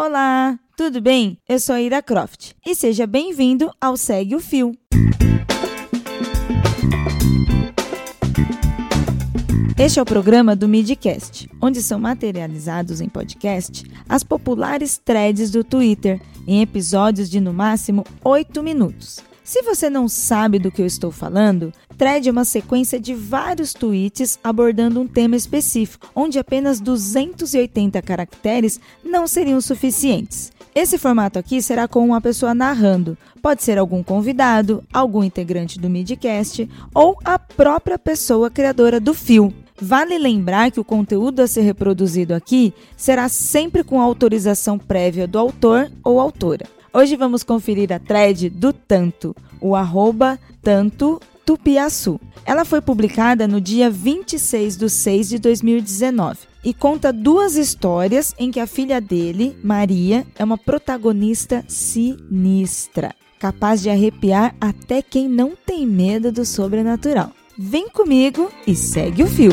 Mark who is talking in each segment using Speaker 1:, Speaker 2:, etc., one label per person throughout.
Speaker 1: Olá, tudo bem? Eu sou Ira Croft e seja bem-vindo ao Segue o Fio. Este é o programa do Midcast, onde são materializados em podcast as populares threads do Twitter, em episódios de no máximo 8 minutos. Se você não sabe do que eu estou falando, thread é uma sequência de vários tweets abordando um tema específico, onde apenas 280 caracteres não seriam suficientes. Esse formato aqui será com uma pessoa narrando. Pode ser algum convidado, algum integrante do Midcast ou a própria pessoa criadora do fio. Vale lembrar que o conteúdo a ser reproduzido aqui será sempre com autorização prévia do autor ou autora. Hoje vamos conferir a thread do Tanto, o arroba Tanto Tupiaçu. Ela foi publicada no dia 26 de 6 de 2019 e conta duas histórias em que a filha dele, Maria, é uma protagonista sinistra, capaz de arrepiar até quem não tem medo do sobrenatural. Vem comigo e segue o fio.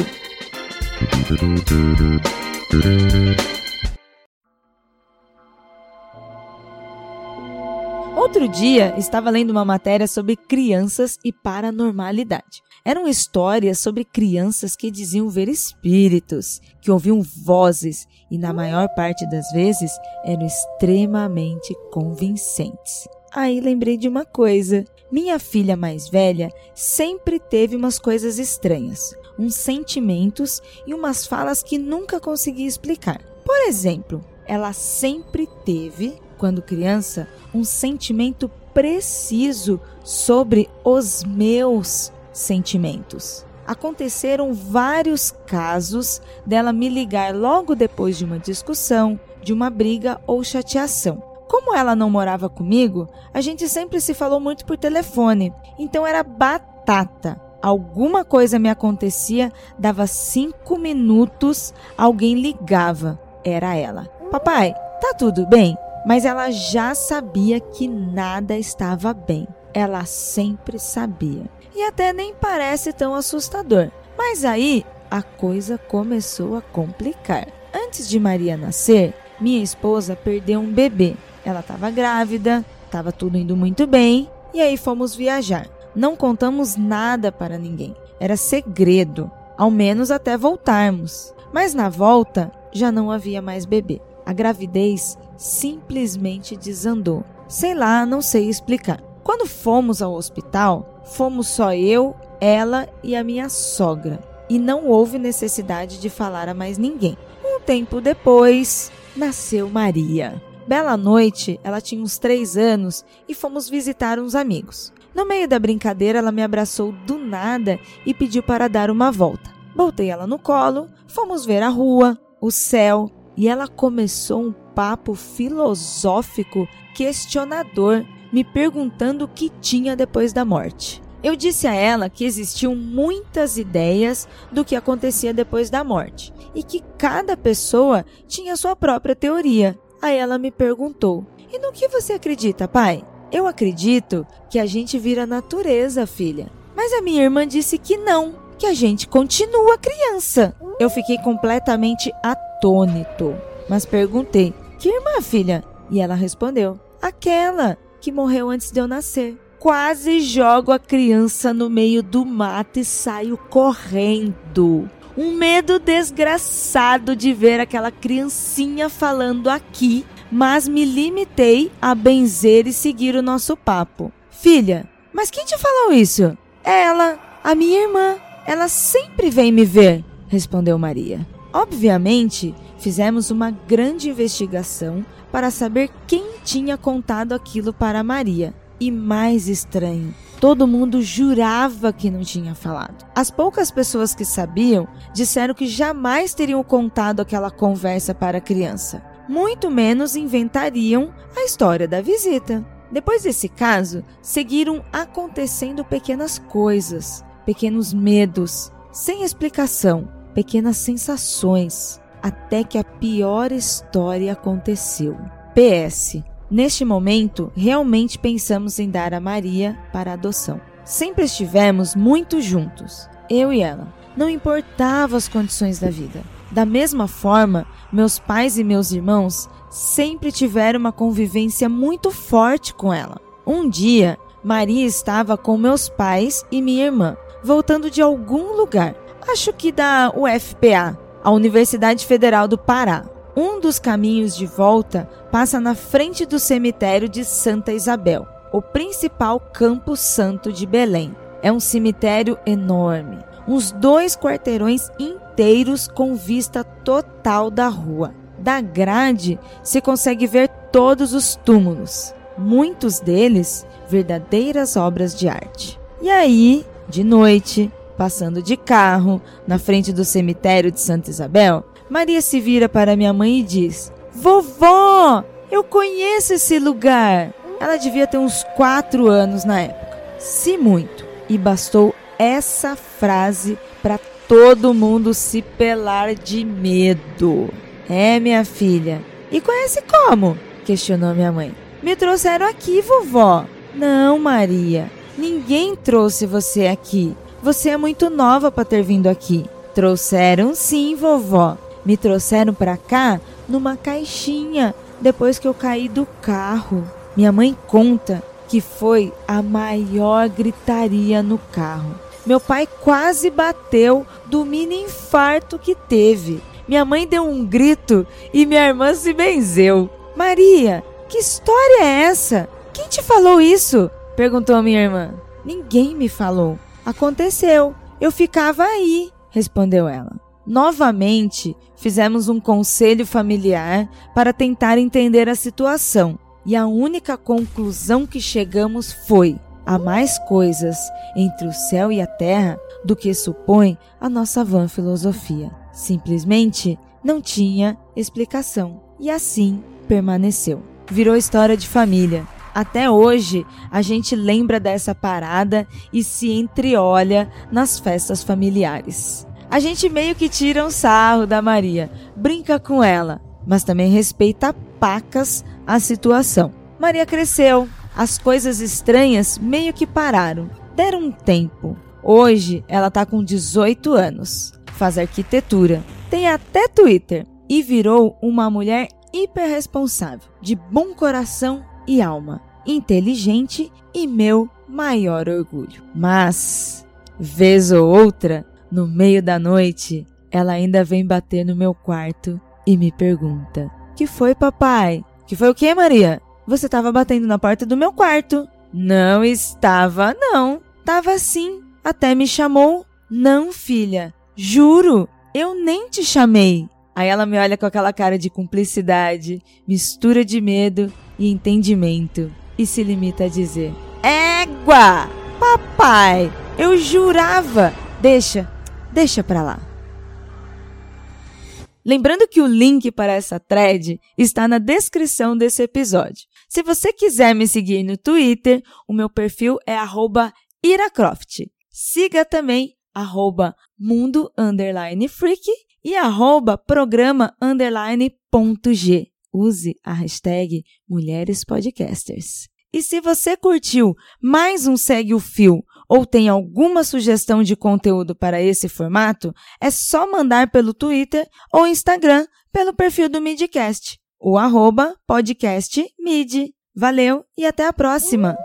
Speaker 1: Outro dia, estava lendo uma matéria sobre crianças e paranormalidade. Eram histórias sobre crianças que diziam ver espíritos, que ouviam vozes e, na maior parte das vezes, eram extremamente convincentes. Aí lembrei de uma coisa. Minha filha mais velha sempre teve umas coisas estranhas, uns sentimentos e umas falas que nunca consegui explicar. Por exemplo, ela sempre teve quando criança, um sentimento preciso sobre os meus sentimentos. Aconteceram vários casos dela me ligar logo depois de uma discussão, de uma briga ou chateação. Como ela não morava comigo, a gente sempre se falou muito por telefone, então era batata. Alguma coisa me acontecia, dava cinco minutos, alguém ligava. Era ela. Papai, tá tudo bem? Mas ela já sabia que nada estava bem. Ela sempre sabia. E até nem parece tão assustador. Mas aí a coisa começou a complicar. Antes de Maria nascer, minha esposa perdeu um bebê. Ela estava grávida, estava tudo indo muito bem, e aí fomos viajar. Não contamos nada para ninguém. Era segredo, ao menos até voltarmos. Mas na volta já não havia mais bebê. A gravidez simplesmente desandou. Sei lá, não sei explicar. Quando fomos ao hospital, fomos só eu, ela e a minha sogra. E não houve necessidade de falar a mais ninguém. Um tempo depois, nasceu Maria. Bela noite, ela tinha uns três anos e fomos visitar uns amigos. No meio da brincadeira, ela me abraçou do nada e pediu para dar uma volta. Botei ela no colo, fomos ver a rua, o céu, e ela começou um papo filosófico questionador, me perguntando o que tinha depois da morte. Eu disse a ela que existiam muitas ideias do que acontecia depois da morte e que cada pessoa tinha sua própria teoria. Aí ela me perguntou: E no que você acredita, pai? Eu acredito que a gente vira natureza, filha. Mas a minha irmã disse que não, que a gente continua criança. Eu fiquei completamente atônito, mas perguntei: Que irmã, filha? E ela respondeu: Aquela que morreu antes de eu nascer. Quase jogo a criança no meio do mato e saio correndo. Um medo desgraçado de ver aquela criancinha falando aqui, mas me limitei a benzer e seguir o nosso papo. Filha, mas quem te falou isso? Ela, a minha irmã. Ela sempre vem me ver, respondeu Maria. Obviamente, fizemos uma grande investigação para saber quem tinha contado aquilo para Maria. E mais estranho, todo mundo jurava que não tinha falado. As poucas pessoas que sabiam disseram que jamais teriam contado aquela conversa para a criança. Muito menos inventariam a história da visita. Depois desse caso, seguiram acontecendo pequenas coisas pequenos medos, sem explicação, pequenas sensações, até que a pior história aconteceu. PS. Neste momento, realmente pensamos em dar a Maria para adoção. Sempre estivemos muito juntos, eu e ela. Não importava as condições da vida. Da mesma forma, meus pais e meus irmãos sempre tiveram uma convivência muito forte com ela. Um dia, Maria estava com meus pais e minha irmã, voltando de algum lugar, acho que da UFPA, a Universidade Federal do Pará. Um dos caminhos de volta passa na frente do cemitério de Santa Isabel, o principal campo santo de Belém. É um cemitério enorme, uns dois quarteirões inteiros com vista total da rua. Da grade se consegue ver todos os túmulos, muitos deles verdadeiras obras de arte. E aí, de noite, passando de carro na frente do cemitério de Santa Isabel, Maria se vira para minha mãe e diz: Vovó, eu conheço esse lugar. Ela devia ter uns quatro anos na época, se muito, e bastou essa frase para todo mundo se pelar de medo. É, minha filha. E conhece como? questionou minha mãe. Me trouxeram aqui, vovó. Não, Maria. Ninguém trouxe você aqui. Você é muito nova para ter vindo aqui. Trouxeram sim, vovó. Me trouxeram para cá numa caixinha depois que eu caí do carro. Minha mãe conta que foi a maior gritaria no carro. Meu pai quase bateu do mini infarto que teve. Minha mãe deu um grito e minha irmã se benzeu. Maria, que história é essa? Quem te falou isso? Perguntou minha irmã. Ninguém me falou. Aconteceu. Eu ficava aí, respondeu ela. Novamente, fizemos um conselho familiar para tentar entender a situação, e a única conclusão que chegamos foi: há mais coisas entre o céu e a terra do que supõe a nossa vã filosofia. Simplesmente não tinha explicação. E assim permaneceu. Virou história de família. Até hoje, a gente lembra dessa parada e se entreolha nas festas familiares. A gente meio que tira um sarro da Maria, brinca com ela, mas também respeita pacas a situação. Maria cresceu, as coisas estranhas meio que pararam, deram um tempo. Hoje ela tá com 18 anos, faz arquitetura, tem até Twitter e virou uma mulher hiperresponsável, de bom coração e alma, inteligente e meu maior orgulho. Mas, vez ou outra, no meio da noite, ela ainda vem bater no meu quarto e me pergunta: Que foi, papai? Que foi o que, Maria? Você estava batendo na porta do meu quarto. Não estava, não. Tava sim. Até me chamou. Não, filha. Juro, eu nem te chamei. Aí ela me olha com aquela cara de cumplicidade, mistura de medo e entendimento e se limita a dizer: Égua! Papai, eu jurava! Deixa, deixa pra lá. Lembrando que o link para essa thread está na descrição desse episódio. Se você quiser me seguir no Twitter, o meu perfil é iracroft. Siga também arroba mundo freak e arroba programa underline ponto G. Use a hashtag Mulheres Podcasters. E se você curtiu mais um Segue o Fio ou tem alguma sugestão de conteúdo para esse formato, é só mandar pelo Twitter ou Instagram pelo perfil do Midcast, o arroba. Valeu e até a próxima!